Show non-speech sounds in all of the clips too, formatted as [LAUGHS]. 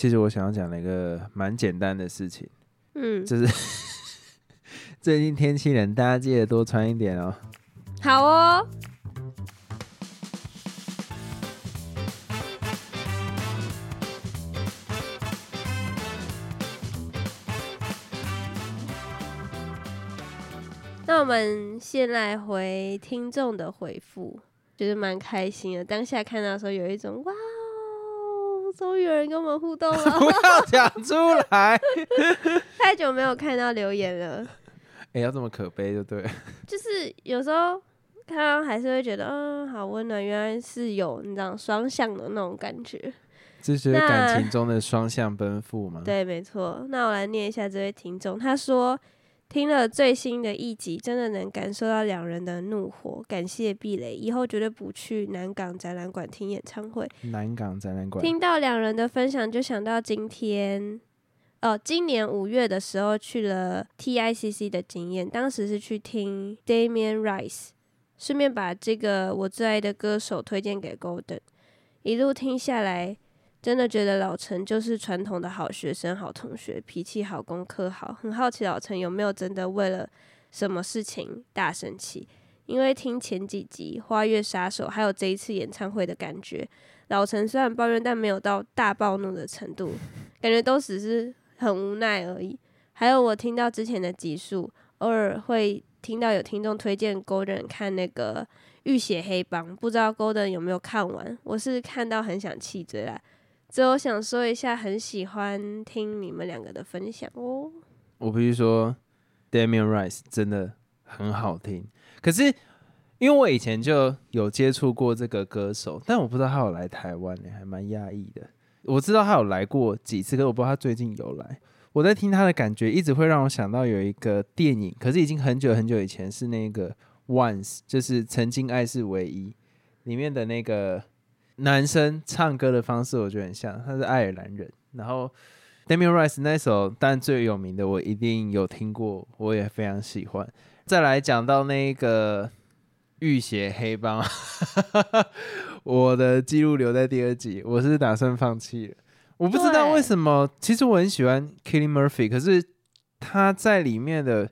其实我想要讲的一个蛮简单的事情，嗯，就是 [LAUGHS] 最近天气冷，大家记得多穿一点哦。好哦。那我们先来回听众的回复，觉得蛮开心的。当下看到的时候，有一种哇哦，终于有人跟我们互动了，[LAUGHS] 不要讲出来，[LAUGHS] 太久没有看到留言了。哎、要这么可悲就对了。就是有时候看到还是会觉得，嗯，好温暖，原来是有你知道双向的那种感觉。这就是那感情中的双向奔赴嘛。对，没错。那我来念一下这位听众，他说听了最新的一集，真的能感受到两人的怒火。感谢避雷，以后绝对不去南港展览馆听演唱会。南港展览馆，听到两人的分享，就想到今天，哦，今年五月的时候去了 TICC 的经验，当时是去听 Damian Rice，顺便把这个我最爱的歌手推荐给 Golden，一路听下来。真的觉得老陈就是传统的好学生、好同学，脾气好、功课好。很好奇老陈有没有真的为了什么事情大生气？因为听前几集《花月杀手》，还有这一次演唱会的感觉，老陈虽然抱怨，但没有到大暴怒的程度，感觉都只是很无奈而已。还有我听到之前的集数，偶尔会听到有听众推荐 Golden 看那个《浴血黑帮》，不知道 Golden 有没有看完？我是看到很想气嘴啦。最后想说一下，很喜欢听你们两个的分享哦。我必须说，Damian Rice 真的很好听。可是因为我以前就有接触过这个歌手，但我不知道他有来台湾呢、还蛮讶异的。我知道他有来过几次，可我不知道他最近有来。我在听他的感觉，一直会让我想到有一个电影，可是已经很久很久以前是那个 Once，就是曾经爱是唯一里面的那个男生唱歌的方式，我觉得很像，他是爱尔兰人，然后。Damian Rice 那首，但最有名的我一定有听过，我也非常喜欢。再来讲到那个浴血黑帮，我的记录留在第二集，我是打算放弃了。我不知道为什么，其实我很喜欢 Killing Murphy，可是他在里面的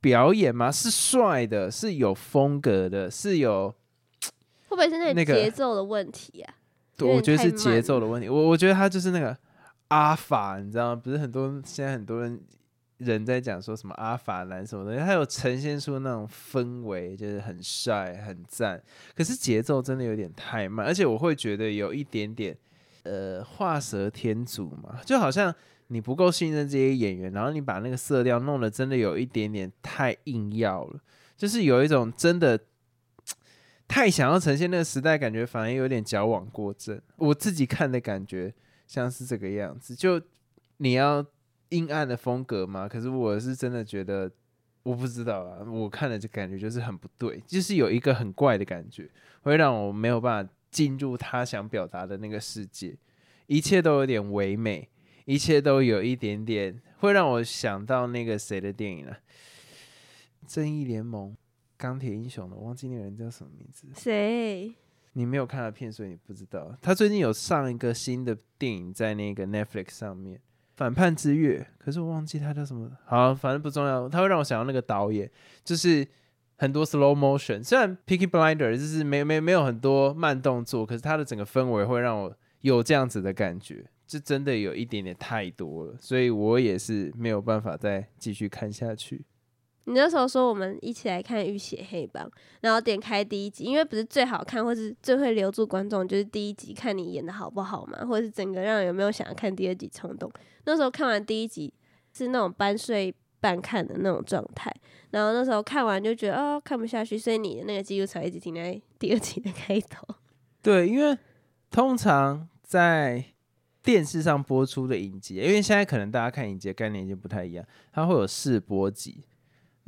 表演嘛，是帅的，是有风格的，是有，不会是那那个节奏的问题啊？对我觉得是节奏的问题。我我觉得他就是那个阿法，你知道吗？不是很多现在很多人人在讲说什么阿法男什么东西，他有呈现出那种氛围，就是很帅很赞。可是节奏真的有点太慢，而且我会觉得有一点点呃画蛇添足嘛，就好像你不够信任这些演员，然后你把那个色调弄得真的有一点点太硬要了，就是有一种真的。太想要呈现那个时代，感觉反而有点矫枉过正。我自己看的感觉像是这个样子，就你要阴暗的风格吗？可是我是真的觉得，我不知道啊，我看了就感觉就是很不对，就是有一个很怪的感觉，会让我没有办法进入他想表达的那个世界，一切都有点唯美，一切都有一点点会让我想到那个谁的电影了，《正义联盟》。钢铁英雄的，我忘记那个人叫什么名字。谁？你没有看他片，所以你不知道。他最近有上一个新的电影在那个 Netflix 上面，《反叛之月》，可是我忘记他叫什么。好，反正不重要。他会让我想到那个导演，就是很多 slow motion。虽然 Picky Blinder 就是没没没有很多慢动作，可是他的整个氛围会让我有这样子的感觉，这真的有一点点太多了，所以我也是没有办法再继续看下去。你那时候说我们一起来看《浴血黑帮》，然后点开第一集，因为不是最好看或是最会留住观众，就是第一集看你演的好不好嘛，或者是整个让人有没有想要看第二集冲动。那时候看完第一集是那种半睡半看的那种状态，然后那时候看完就觉得哦看不下去，所以你的那个记录才一直停在第二集的开头。[LAUGHS] 对，因为通常在电视上播出的影集，因为现在可能大家看影集的概念已经不太一样，它会有试播集。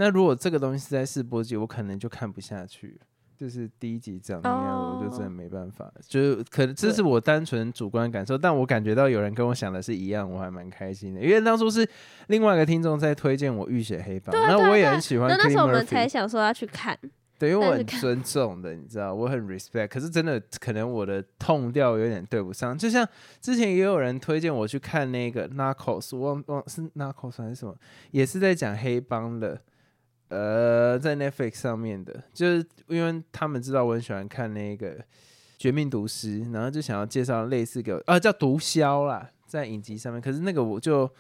那如果这个东西是在试播集，我可能就看不下去。就是第一集长那样，我就真的没办法。就是可能这是我单纯主观感受，但我感觉到有人跟我想的是一样，我还蛮开心的。因为当初是另外一个听众在推荐我《浴血黑帮》，那我也很喜欢那那时候我们才。想说要去看，对，因为我很尊重的，你知道，我很 respect。可是真的可能我的痛调有点对不上，就像之前也有人推荐我去看那个 Narcos，我忘忘是 Narcos 还是什么，也是在讲黑帮的，呃，在 Netflix 上面的，就是因为他们知道我很喜欢看那个《绝命毒师》，然后就想要介绍类似给我，啊，叫毒枭啦，在影集上面。可是那个我就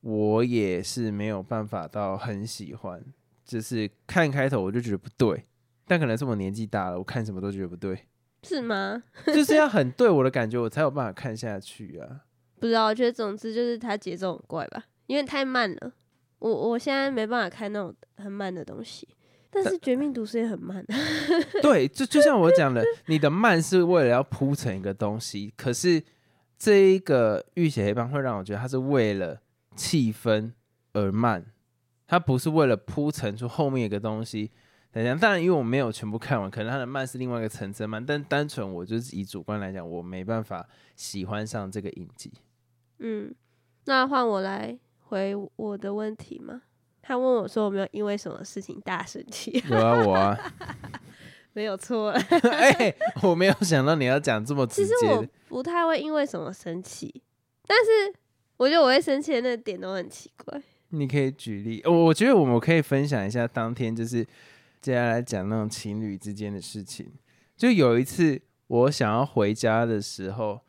我也是没有办法到很喜欢，就是看开头我就觉得不对，但可能是我年纪大了，我看什么都觉得不对，是吗？就是要很对我的感觉，我才有办法看下去啊。不知道，我觉得总之就是它节奏很怪吧，因为太慢了。我我现在没办法看那种很慢的东西，但是《绝命毒师》也很慢。[LAUGHS] 对，就就像我讲的，你的慢是为了要铺成一个东西，可是这一个《浴血黑帮》会让我觉得它是为了气氛而慢，它不是为了铺陈出后面一个东西。等一下，当然，因为我没有全部看完，可能它的慢是另外一个层次慢，但单纯我就是以主观来讲，我没办法喜欢上这个影集。嗯，那换我来回我的问题吗？他问我说我没有因为什么事情大生气？[LAUGHS] 有啊，我啊，[LAUGHS] 没有错。[LAUGHS] 哎、我没有想到你要讲这么直其实我。不太会因为什么生气，但是我觉得我会生气的那个点都很奇怪。你可以举例，我我觉得我们可以分享一下当天就是接下来讲那种情侣之间的事情。就有一次我想要回家的时候，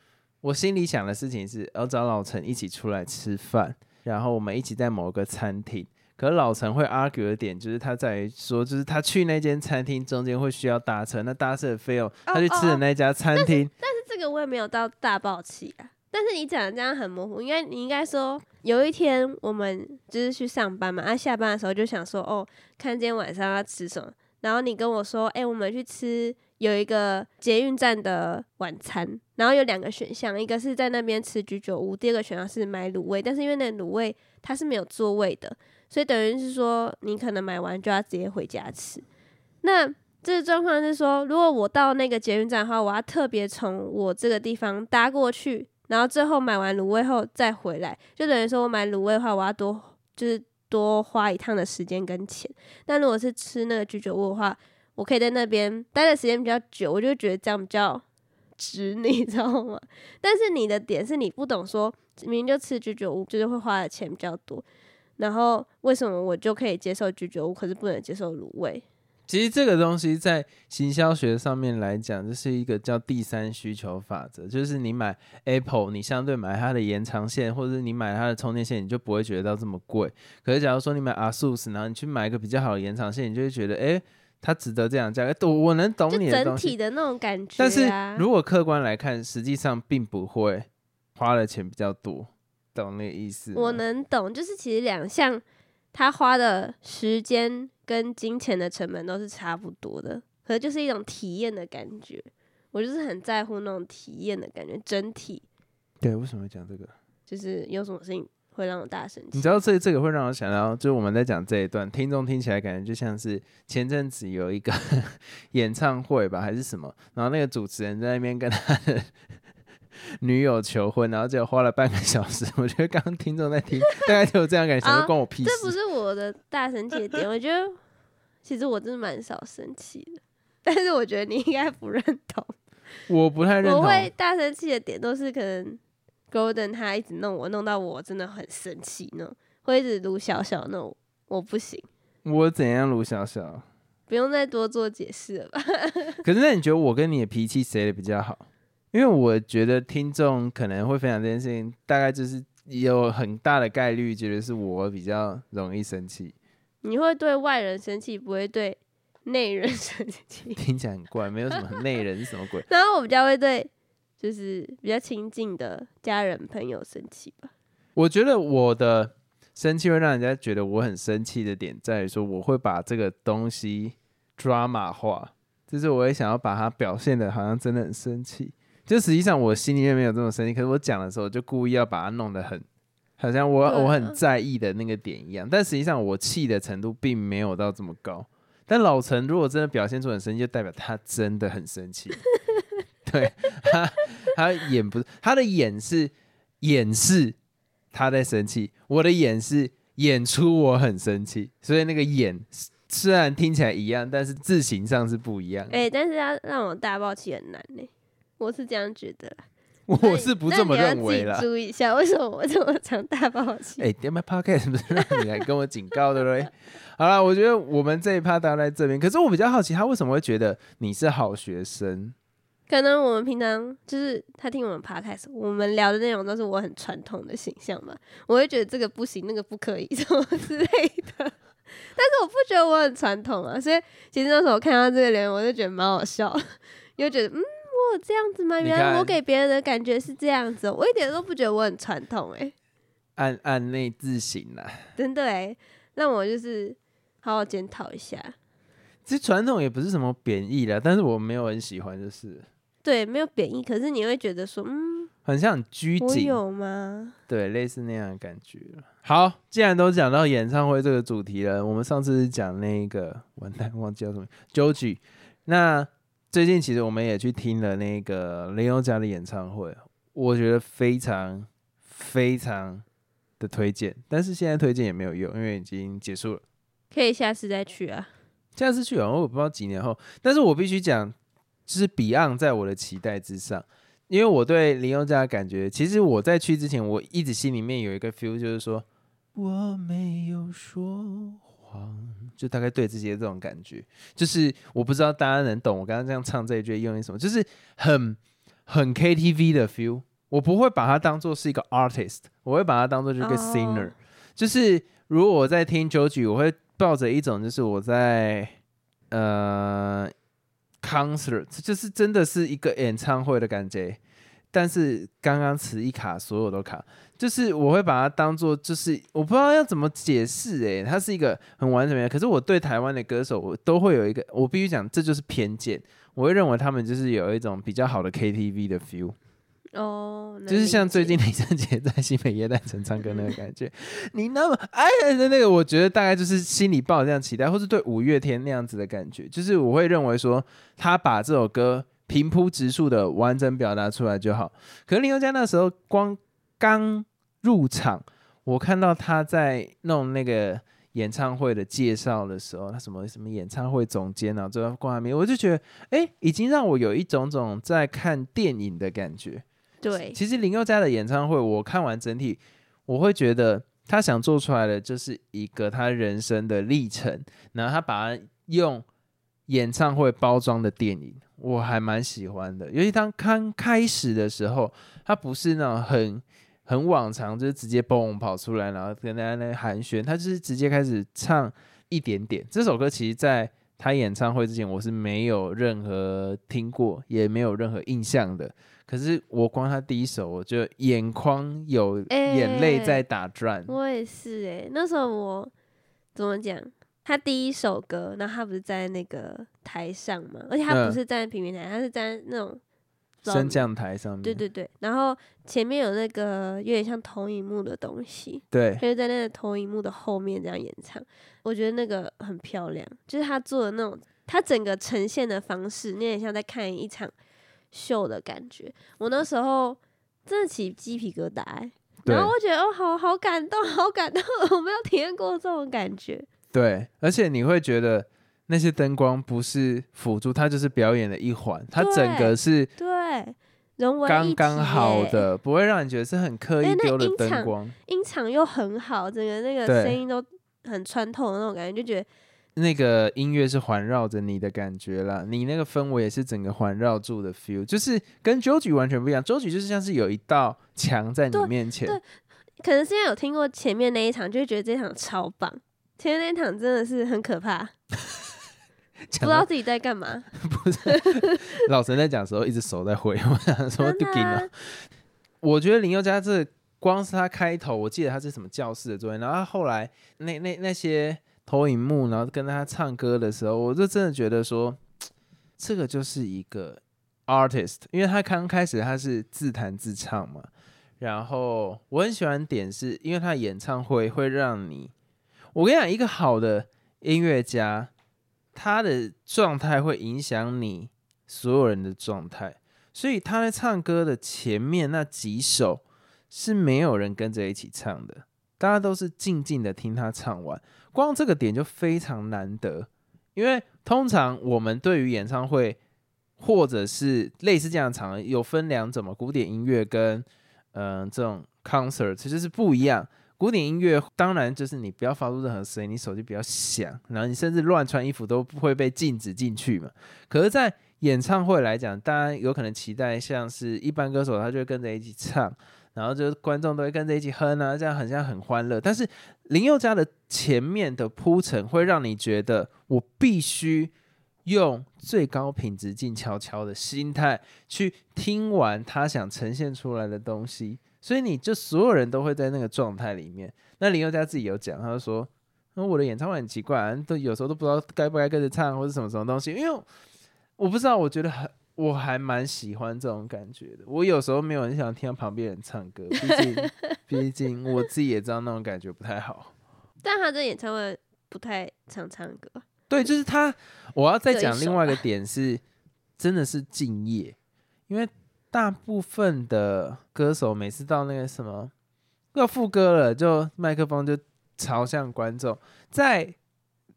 我心里想的事情是要找老陈一起出来吃饭，然后我们一起在某个餐厅。可是老陈会 argue 的点就是他在于说，就是他去那间餐厅中间会需要搭车，那搭车的费用，他去吃的那家餐厅，但是这个我也没有到大爆气啊。但是你讲的这样很模糊，应该你应该说有一天我们就是去上班嘛，啊下班的时候就想说哦，看今天晚上要吃什么，然后你跟我说，哎、我们去吃有一个捷运站的晚餐，然后有两个选项，一个是在那边吃居酒屋，第二个选项是买卤味，但是因为那卤味它是没有座位的，所以等于是说你可能买完就要直接回家吃。那这个状况是说，如果我到那个捷运站的话，我要特别从我这个地方搭过去，然后最后买完卤味后再回来，就等于说我买卤味的话，我要多就是多花一趟的时间跟钱。但如果是吃那个居酒屋的话，我可以在那边待的时间比较久，我就觉得这样比较值，[LAUGHS] 你知道吗？但是你的点是你不懂说，明明就吃居酒屋，就是会花的钱比较多，然后为什么我就可以接受居酒屋，可是不能接受卤味？其实这个东西在行销学上面来讲，这是一个叫第三需求法则，就是你买 Apple，你相对买它的延长线，或者是你买它的充电线，你就不会觉得到这么贵。可是假如说你买 ASUS，然后你去买一个比较好的延长线，你就会觉得，哎，它值得这样价格。我我能懂你的整，体的那种感觉、啊。但是如果客观来看，实际上并不会花的钱比较多，懂那个意思？我能懂，就是其实两项他花的时间跟金钱的成本都是差不多的，可是就是一种体验的感觉。我就是很在乎那种体验的感觉，整体对，为什么会讲这个？就是有什么事情会让我大生气。你知道这这个会让我想到，就是我们在讲这一段，听众听起来感觉就像是前阵子有一个 [LAUGHS] 演唱会吧，还是什么，然后那个主持人在那边跟他的 [LAUGHS] 女友求婚，然后结果花了半个小时。我觉得刚刚听众在听，大概就有这样感觉，想说啊关我屁事。这不是我的大生气的点，我觉得其实我真的蛮少生气的，但是我觉得你应该不认同。我不太认同。我会大生气的点都是可能 Golden 他一直弄我，弄到我真的很生气呢，会一直撸小小那种，我不行，我怎样，撸小小？不用再多做解释了吧？[LAUGHS] 可是那你觉得我跟你的脾气谁的比较好？因为我觉得听众可能会分享这件事情，大概就是有很大的概率觉得是我比较容易生气。你会对外人生气，不会对内人生气，听起来很怪，没有什么内人是什么鬼？[LAUGHS] 然后我比较会对就是比较亲近的家人朋友生气吧。我觉得我的生气会让人家觉得我很生气的点在于说，我会把这个东西 drama 化，就是我也想要把它表现的好像真的很生气，就实际上我心里面没有这么生气，可是我讲的时候就故意要把它弄得很。好像我啊我很在意的那个点一样，但实际上我气的程度并没有到这么高。但老陈如果真的表现出很生气，就代表他真的很生气。[LAUGHS] 对他，[LAUGHS] 他演不是他的演是掩饰他在生气，我的演是演出我很生气，所以那个演虽然听起来一样，但是字形上是不一样。哎、但是要让我大爆气很难呢、我是这样觉得啦。我是不这么认为啦那你要自己。注意一下，为什么我这么常大爆气？哎，点麦 podcast 不是让你来跟我警告对不对？好了，我觉得我们这一趴大家在这边，可是我比较好奇，他为什么会觉得你是好学生？可能我们平常就是他听我们 podcast，我们聊的内容都是我很传统的形象嘛，我会觉得这个不行，那个不可以，[LAUGHS] 什么之类的。但是我不觉得我很传统啊，所以其实那时候我看到这个留言，我就觉得蛮好笑，又觉得嗯，我有这样子吗？原来我给别人的感觉是这样子哦、我一点都不觉得我很传统哎、暗暗内自省啦。真的哎、让我就是好好检讨一下。其实传统也不是什么贬义啦，但是我没有很喜欢，就是对，没有贬义，可是你会觉得说，嗯，很像很拘谨，我有吗？对，类似那样的感觉。好，既然都讲到演唱会这个主题了，我们上次是讲那个完蛋忘记叫什么 Joji，那最近其实我们也去听了那个林宥嘉的演唱会，我觉得非常非常的推荐，但是现在推荐也没有用，因为已经结束了。可以下次再去啊。下次去好像我不知道几年后，但是我必须讲，就是 Beyond 在我的期待之上，因为我对林宥嘉的感觉，其实我在去之前，我一直心里面有一个 feel，就是说我没有说谎，就大概对自己的这种感觉，就是我不知道大家能懂我刚刚这样唱这一句用意什么，就是很很 KTV 的 feel，我不会把它当做是一个 artist，我会把它当做是一个哦。singer，、就是如果我在听 Joji，我会抱着一种就是我在呃 concert，就是真的是一个演唱会的感觉。但是刚刚词一卡，所有都卡，就是我会把它当做，就是我不知道要怎么解释，诶，它是一个很完整的。可是我对台湾的歌手，我都会有一个，我必须讲，这就是偏见。我会认为他们就是有一种比较好的 KTV 的 feel。哦，就是像最近李圣杰在新北耶诞城唱歌那个感觉，你那么爱的那个，我觉得大概就是心里抱着这样期待，或是对五月天那样子的感觉，就是我会认为说他把这首歌平铺直述的完整表达出来就好。可是林宥嘉那时候光刚入场，我看到他在弄那个演唱会的介绍的时候，他什么什么演唱会总监啊，最后挂在面，我就觉得，哎、已经让我有一种种在看电影的感觉。对，其实林宥嘉的演唱会，我看完整体，我会觉得他想做出来的就是一个他人生的历程，然后他把它用演唱会包装的电影，我还蛮喜欢的。尤其当刚开始的时候，他不是那种很很往常，就是直接蹦跑出来，然后跟大家那寒暄，他就是直接开始唱一点点。这首歌其实在他演唱会之前，我是没有任何听过，也没有任何印象的。可是我光他第一首，我就眼眶有眼泪在打转。我也是哎、那时候我怎么讲？他第一首歌，然后他不是在那个台上嘛，而且他嗯不是站在平面台，他是站在那种升降台上面，对对对，然后前面有那个有点像投影幕的东西，对就是在那个投影幕的后面这样演唱，我觉得那个很漂亮，就是他做的那种，他整个呈现的方式，你也像在看一场秀的感觉。我那时候真的起鸡皮疙瘩、欸，然后我觉得哦，好好感动，好感动，[LAUGHS] 我没有体验过这种感觉。对，而且你会觉得那些灯光不是辅助，它就是表演的一环，它整个是对，融为刚刚好耶，的，不会让你觉得是很刻意丢的灯光。音场又很好，整个那个声音都很穿透的那种感觉，就觉得那个音乐是环绕着你的感觉啦，你那个氛围也是整个环绕住的 feel，就是跟 Joji 完全不一样。Joji 就是像是有一道墙在你面前，对可能是因为有听过前面那一场，就会觉得这场超棒。前面那一场真的是很可怕，[LAUGHS] 不知道自己在干嘛。[LAUGHS] 不是老陈在讲的时候，一直手在挥，我想说真的就给了啊。我觉得林宥嘉这光是他开头，我记得他是什么教室的作业，然后他后来那那那些投影幕，然后跟他唱歌的时候，我就真的觉得说，[TSK] 这个就是一个 artist，因为他刚开始他是自弹自唱嘛，然后我很喜欢点是因为他演唱会会让你，我跟你讲，一个好的音乐家，他的状态会影响你所有人的状态。所以他在唱歌的前面那几首是没有人跟着一起唱的，大家都是静静的听他唱完，光这个点就非常难得。因为通常我们对于演唱会或者是类似这样的场合，有分两种嘛，古典音乐跟嗯这种 concert 其实是不一样。古典音乐当然就是你不要发出任何声音，你手机不要响，然后你甚至乱穿衣服都不会被禁止进去嘛。可是，在演唱会来讲，大家有可能期待像是一般歌手，他就会跟着一起唱，然后就观众都会跟着一起哼啊，这样很像很欢乐。但是林宥嘉的前面的铺陈会让你觉得，我必须用最高品质、静悄悄的心态去听完他想呈现出来的东西。所以你就所有人都会在那个状态里面。那林宥嘉自己有讲，他就说：“那我的演唱会很奇怪，都有时候都不知道该不该跟着唱，或者什么什么东西。因为我不知道，我觉得很，我还蛮喜欢这种感觉的。我有时候没有很想听到旁边人唱歌，毕竟，[LAUGHS] 毕竟我自己也知道那种感觉不太好。但他这演唱会不太常唱歌。对，就是他。我要再讲另外一个 [LAUGHS] 点是，真的是敬业，因为。大部分的歌手每次到那个什么要副歌了，就麦克风就朝向观众。在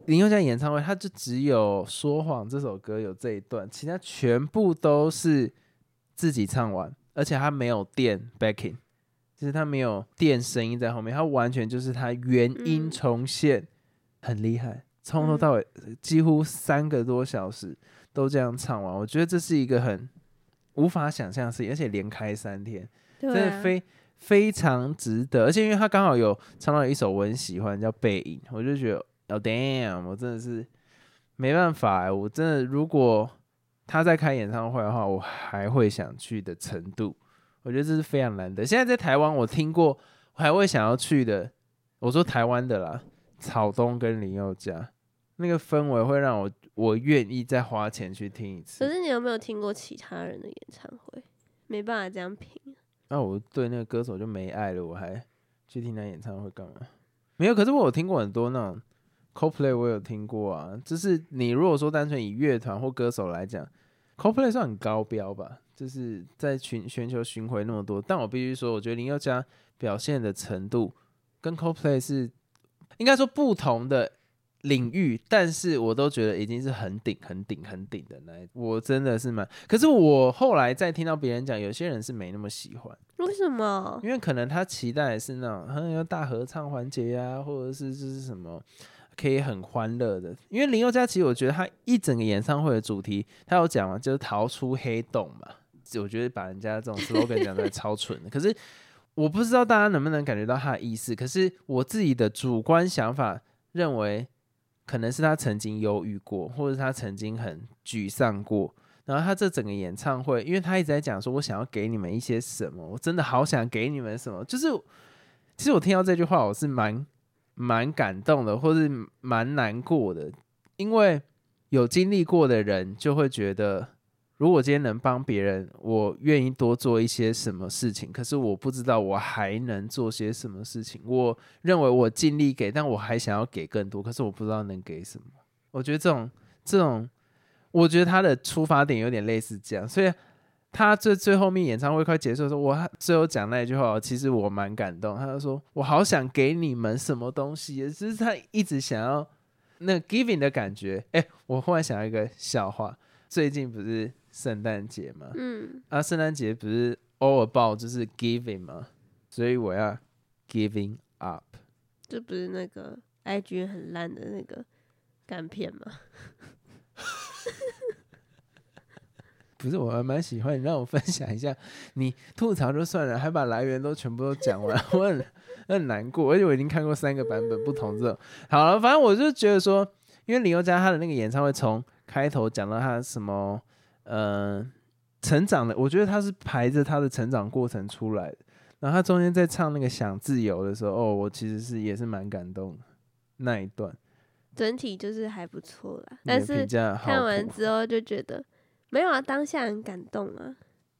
林宥嘉演唱会，他就只有《说谎》这首歌有这一段，其他全部都是自己唱完，而且他没有垫 backing，就是他没有垫声音在后面，他完全就是他原音重现，很厉害，从头到尾几乎三个多小时都这样唱完。我觉得这是一个很。无法想象的事情，而且连开三天，真的非非常值得。而且因为他刚好有唱到一首我很喜欢，叫《背影》，我就觉得哦，damn，我真的是没办法。我真的如果他在开演唱会的话，我还会想去的程度。我觉得这是非常难得。现在在台湾，我听过还会想要去的。我说台湾的啦，草东跟林宥嘉。那个氛围会让我我愿意再花钱去听一次。可是你有没有听过其他人的演唱会？没办法这样评。那我对那个歌手就没爱了，我还去听他演唱会干嘛？没有。可是我有听过很多那种 CoPlay，我有听过啊。就是你如果说单纯以乐团或歌手来讲，CoPlay 算很高标吧？就是在全全球巡回那么多，但我必须说，我觉得林宥嘉表现的程度跟 CoPlay 是应该说不同的。领域，但是我都觉得已经是很顶、很顶、很顶的那，我真的是蛮。可是我后来再听到别人讲，有些人是没那么喜欢。为什么？因为可能他期待是那种很有大合唱环节啊，或者是就是什么可以很欢乐的。因为林宥嘉其实我觉得他一整个演唱会的主题，他有讲嘛，就是逃出黑洞嘛。我觉得把人家这种 slogan 讲出来超蠢的。[LAUGHS] 可是我不知道大家能不能感觉到他的意思。可是我自己的主观想法认为。可能是他曾经忧郁过，或者他曾经很沮丧过。然后他这整个演唱会，因为他一直在讲说：“我想要给你们一些什么，我真的好想给你们什么。”就是，其实我听到这句话，我是蛮蛮感动的，或是蛮难过的，因为有经历过的人就会觉得。如果今天能帮别人，我愿意多做一些什么事情。可是我不知道我还能做些什么事情。我认为我尽力给，但我还想要给更多。可是我不知道能给什么。我觉得这种这种，我觉得他的出发点有点类似这样。所以他最最后面演唱会快结束的时候，我最后讲那一句话，其实我蛮感动。他就说我好想给你们什么东西，也是他一直想要那 giving 的感觉。哎，我忽然想到一个笑话，最近不是。圣诞节吗，嗯，啊，圣诞节不是 all about 就是 giving 吗，所以我要 giving up。这不是那个 IG 很烂的那个干片吗？不是，我还蛮喜欢你让我分享一下，你吐槽就算了，还把来源都全部都讲完，我很很难过，而且我已经看过三个版本不同这种。好了，反正我就觉得说，因为林宥嘉他的那个演唱会从开头讲到他什么。嗯，成长的，我觉得他是排着他的成长过程出来的。然后他中间在唱那个《想自由》的时候，哦，我其实是也是蛮感动的那一段。整体就是还不错啦，但是看完之后就觉得没有啊，当下很感动啊，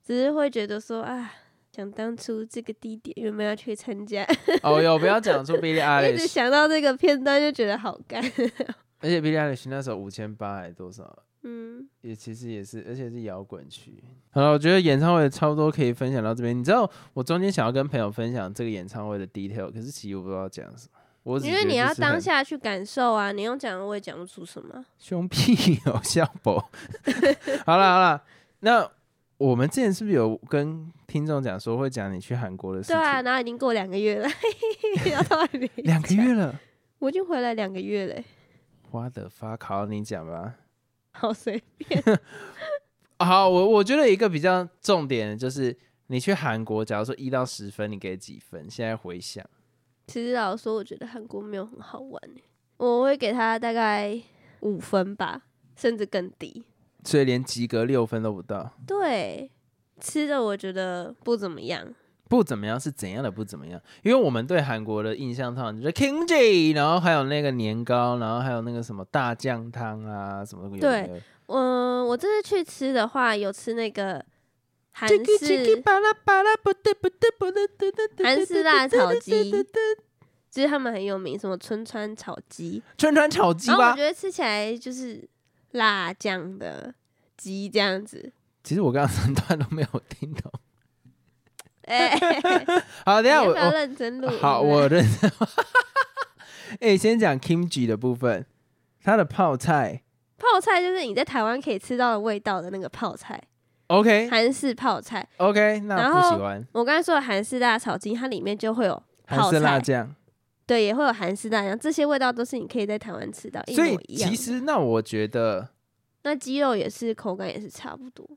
只是会觉得说啊，想当初这个地点有没有去参加？哦哟，不要讲出 Billy Eilish，[LAUGHS] 一直想到这个片段就觉得好干。[LAUGHS] 而且 Billy Eilish 那时候五千八还多少？嗯，也其实也是，而且是摇滚区。好了，我觉得演唱会差不多可以分享到这边。你知道我中间想要跟朋友分享这个演唱会的 detail，可是其实我不知道讲什么。因为你要当下去感受啊，你用讲的我也讲不出什么。凶屁哦，[LAUGHS] 笑不？[LAUGHS] 好了好了，那我们之前是不是有跟听众讲说会讲你去韩国的事情？对啊，然后已经过两个月了，[LAUGHS] 两个，月了，我已经回来两个月嘞，花的发考你讲吧。好随便好，我我觉得一个比较重点的就是你去韩国，假如说一到十分，你给几分？现在回想，其实老实说，我觉得韩国没有很好玩诶，我会给他大概五分吧，甚至更低。所以连及格六分都不到，对，吃的我觉得不怎么样。不怎么样是怎样的不怎么样？因为我们对韩国的印象通常就是 kimchi，然后还有那个年糕，然后还有那个什么大酱汤啊，什么有的对嗯，我这次去吃的话，有吃那个韩式韩式辣炒鸡，就是他们很有名，什么春川炒鸡，春川炒鸡吧然后我觉。得吃起来就是辣酱的鸡这样子。其实我刚刚三段都没有听懂。[LAUGHS] 哎、[LAUGHS] 好，等一你要不要下我我认真录？[LAUGHS] 好，我认真。哎、先讲 kimchi 的部分，它的泡菜泡菜就是你在台湾可以吃到的味道的那个泡菜，，OK 韩式泡菜。OK，那我不喜欢我刚才说的韩式辣炒鸡，它里面就会有韩式，辣酱，对，也会有韩式辣酱，这些味道都是你可以在台湾吃到一模一样的。其实那我觉得，那鸡肉也是口感也是差不多，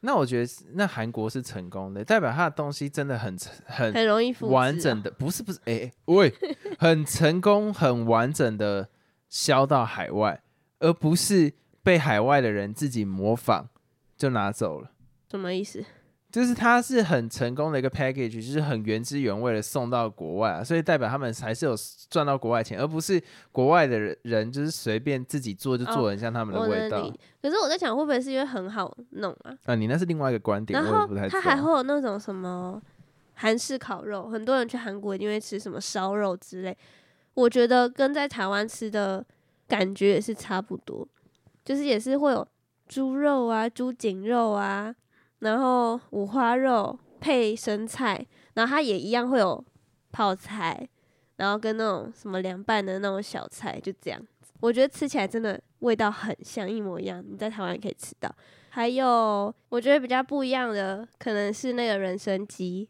那我觉得那韩国是成功的，代表它的东西真的很成很很容易。完整的，不是不是，哎、哎喂，[LAUGHS] 很成功、很完整的销到海外，而不是被海外的人自己模仿就拿走了。什么意思？就是它是很成功的一个 package，就是很原汁原味的送到国外啊，所以代表他们还是有赚到国外钱，而不是国外的人人就是随便自己做就做很像他们的味道。可是我在想，会不会是因为很好弄啊？啊，你那是另外一个观点，然后我也不太知它还。会有那种什么韩式烤肉，很多人去韩国一定会吃什么烧肉之类。我觉得跟在台湾吃的感觉也是差不多，就是也是会有猪肉啊、猪颈肉啊，然后五花肉配生菜，然后它也一样会有泡菜，然后跟那种什么凉拌的那种小菜，就这样子。我觉得吃起来真的味道很像，一模一样，你在台湾也可以吃到。还有我觉得比较不一样的，可能是那个人参鸡，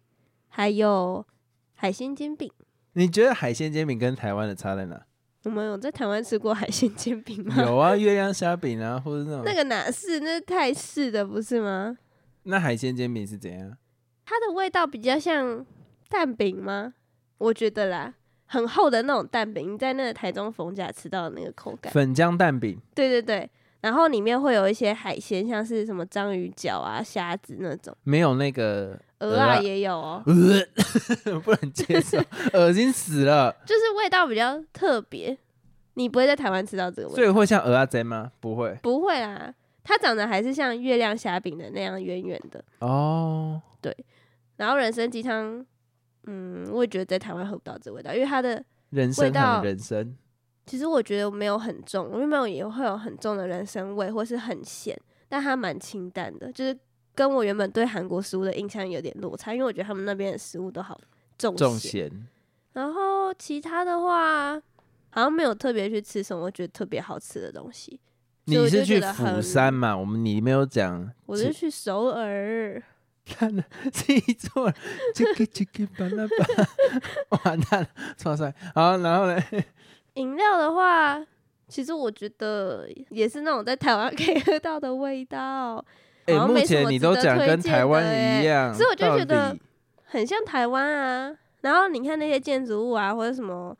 还有海鲜煎饼。你觉得海鲜煎饼跟台湾的差在哪？我们有在台湾吃过海鲜煎饼吗？有啊，月亮虾饼啊，或者那种。那个哪是？那是泰式的不是吗？那海鲜煎饼是怎样？它的味道比较像蛋饼吗？我觉得啦，很厚的那种蛋饼，你在那个台中逢甲吃到的那个口感。粉浆蛋饼。对对对，然后里面会有一些海鲜，像是什么章鱼脚啊、虾子那种，没有那个鹅啊也有哦，呃，[LAUGHS] 不能接受，[LAUGHS] 恶心死了。就是味道比较特别。你不会在台湾吃到这个味道，所以会像鹅啊煎吗？不会不会啦，它长得还是像月亮虾饼的那样圆圆的。哦。对然后人参鸡汤，嗯，我也觉得在台湾喝不到这味道，因为它的人参味道人参，其实我觉得没有很重，因为没有也会有很重的人参味，或是很咸，但它蛮清淡的，就是跟我原本对韩国食物的印象有点落差，因为我觉得他们那边的食物都好重重咸。咸。然后其他的话，好像没有特别去吃什么我觉得特别好吃的东西。你是去釜山嘛？我们你没有讲，我是去首尔，[LAUGHS] 看了自己错，这个这个巴拉巴，完蛋了，错帅。好，然后呢？[LAUGHS] 饮料的话，其实我觉得也是那种在台湾可以喝到的味道，哎、目前你都讲跟台湾欸一样，所以我就觉得很像台湾啊。然后你看那些建筑物啊，或者什么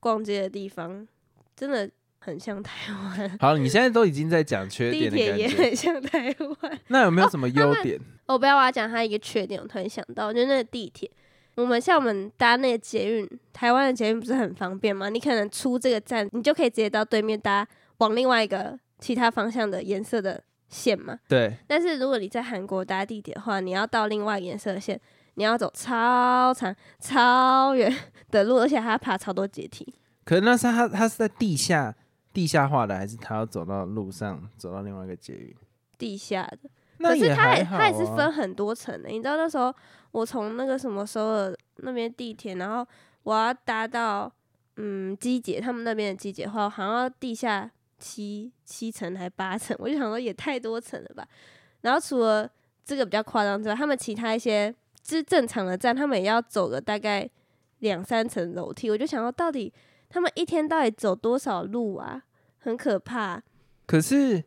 逛街的地方，真的很像台湾。好，你现在都已经在讲缺地点的铁也感觉，很像台湾。[LAUGHS] 那有没有什么优点？我不要我要讲它一个缺点，我突然想到，就是那个地铁，我们像我们搭那个捷运，台湾的捷运不是很方便吗？你可能出这个站，你就可以直接到对面搭往另外一个其他方向的颜色的线嘛。对，但是如果你在韩国搭地铁的话，你要到另外颜色的线，你要走超长、超远的路，而且还要爬超多阶梯。可是那是它它是在地下地下化的，还是他要走到路上，走到另外一个捷运？地下的。那可是它也还好、啊、它也是分很多层的，你知道那时候我从那个什么首尔那边地铁，然后我要搭到嗯机姐他们那边的机姐的话，好像要地下七七层还八层，我就想说也太多层了吧。然后除了这个比较夸张之外，他们其他一些就是正常的站，他们也要走个大概两三层楼梯，我就想说到底他们一天到底走多少路啊？很可怕。可是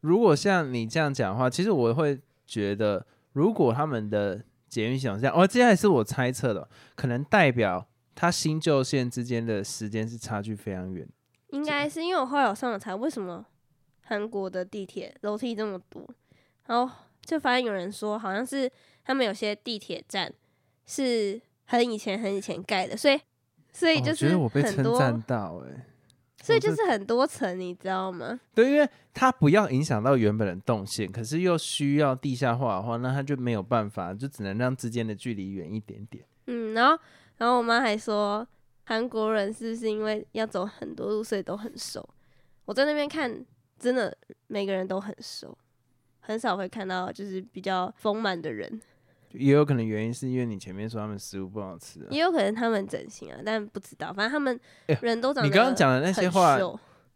如果像你这样讲的话，其实我会觉得，如果他们的捷运系统这样，哦，接下来是我猜测的，可能代表它新旧线之间的时间是差距非常远。应该是因为我后来有上网查，为什么韩国的地铁楼梯这么多，然后就发现有人说，好像是他们有些地铁站是很以前很以前盖的，所以所以哦就觉得我被，称赞到哎、所以就是很多层，你知道吗？对，因为它不要影响到原本的动线，可是又需要地下化的话，那它就没有办法，就只能让之间的距离远一点点。嗯，然后然后我妈还说，韩国人是不是因为要走很多路，所以都很瘦？我在那边看，真的每个人都很瘦，很少会看到就是比较丰满的人。也有可能原因是因为你前面说他们食物不好吃、啊。也有可能他们整形啊，但不知道。反正他们哎人都长得、你刚刚讲的那些话，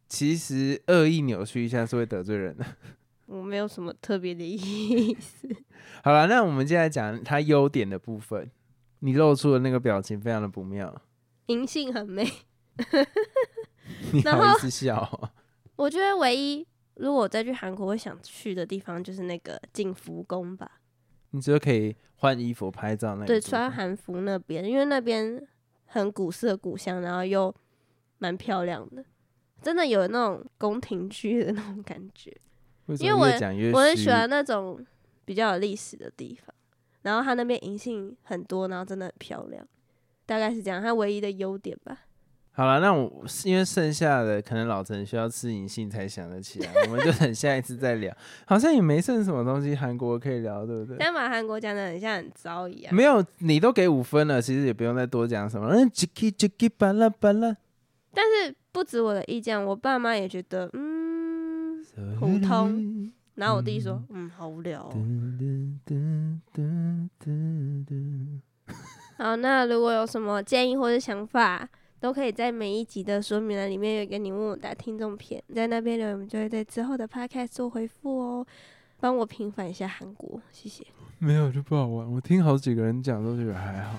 其实恶意扭曲一下是会得罪人的。[LAUGHS] 我没有什么特别的意思。[LAUGHS] 好了，那我们接下来讲他优点的部分。你露出的那个表情非常的不妙，银杏很美，[LAUGHS] 你好意思笑、哦？我觉得唯一如果我再去韩国会想去的地方就是那个景福宫吧。你只有可以换衣服拍照那对，穿韩服那边，因为那边很古色古香，然后又蛮漂亮的，真的有那种宫廷剧的那种感觉。因为我我很喜欢那种比较有历史的地方，然后它那边银杏很多，然后真的很漂亮，大概是这样，它唯一的优点吧。好了，那我因为剩下的可能老陈需要吃银杏才想得起来，我们就等下一次再聊。好像也没剩什么东西韩国可以聊，对不对？但把韩国讲的很像很糟一样。没有，你都给五分了，其实也不用再多讲什么。嗯，Jiki Jiki 巴拉巴拉，但是不止我的意见，我爸妈也觉得，嗯。普通然后我弟说，嗯，好无聊、哦。好，那如果有什么建议或者想法，都可以在每一集的说明栏里面有一个你问我答听众片，在那边留言，我们就会在之后的 podcast 做回复哦。帮我平反一下韩国，谢谢。没有就不好玩。我听好几个人讲都觉得还好。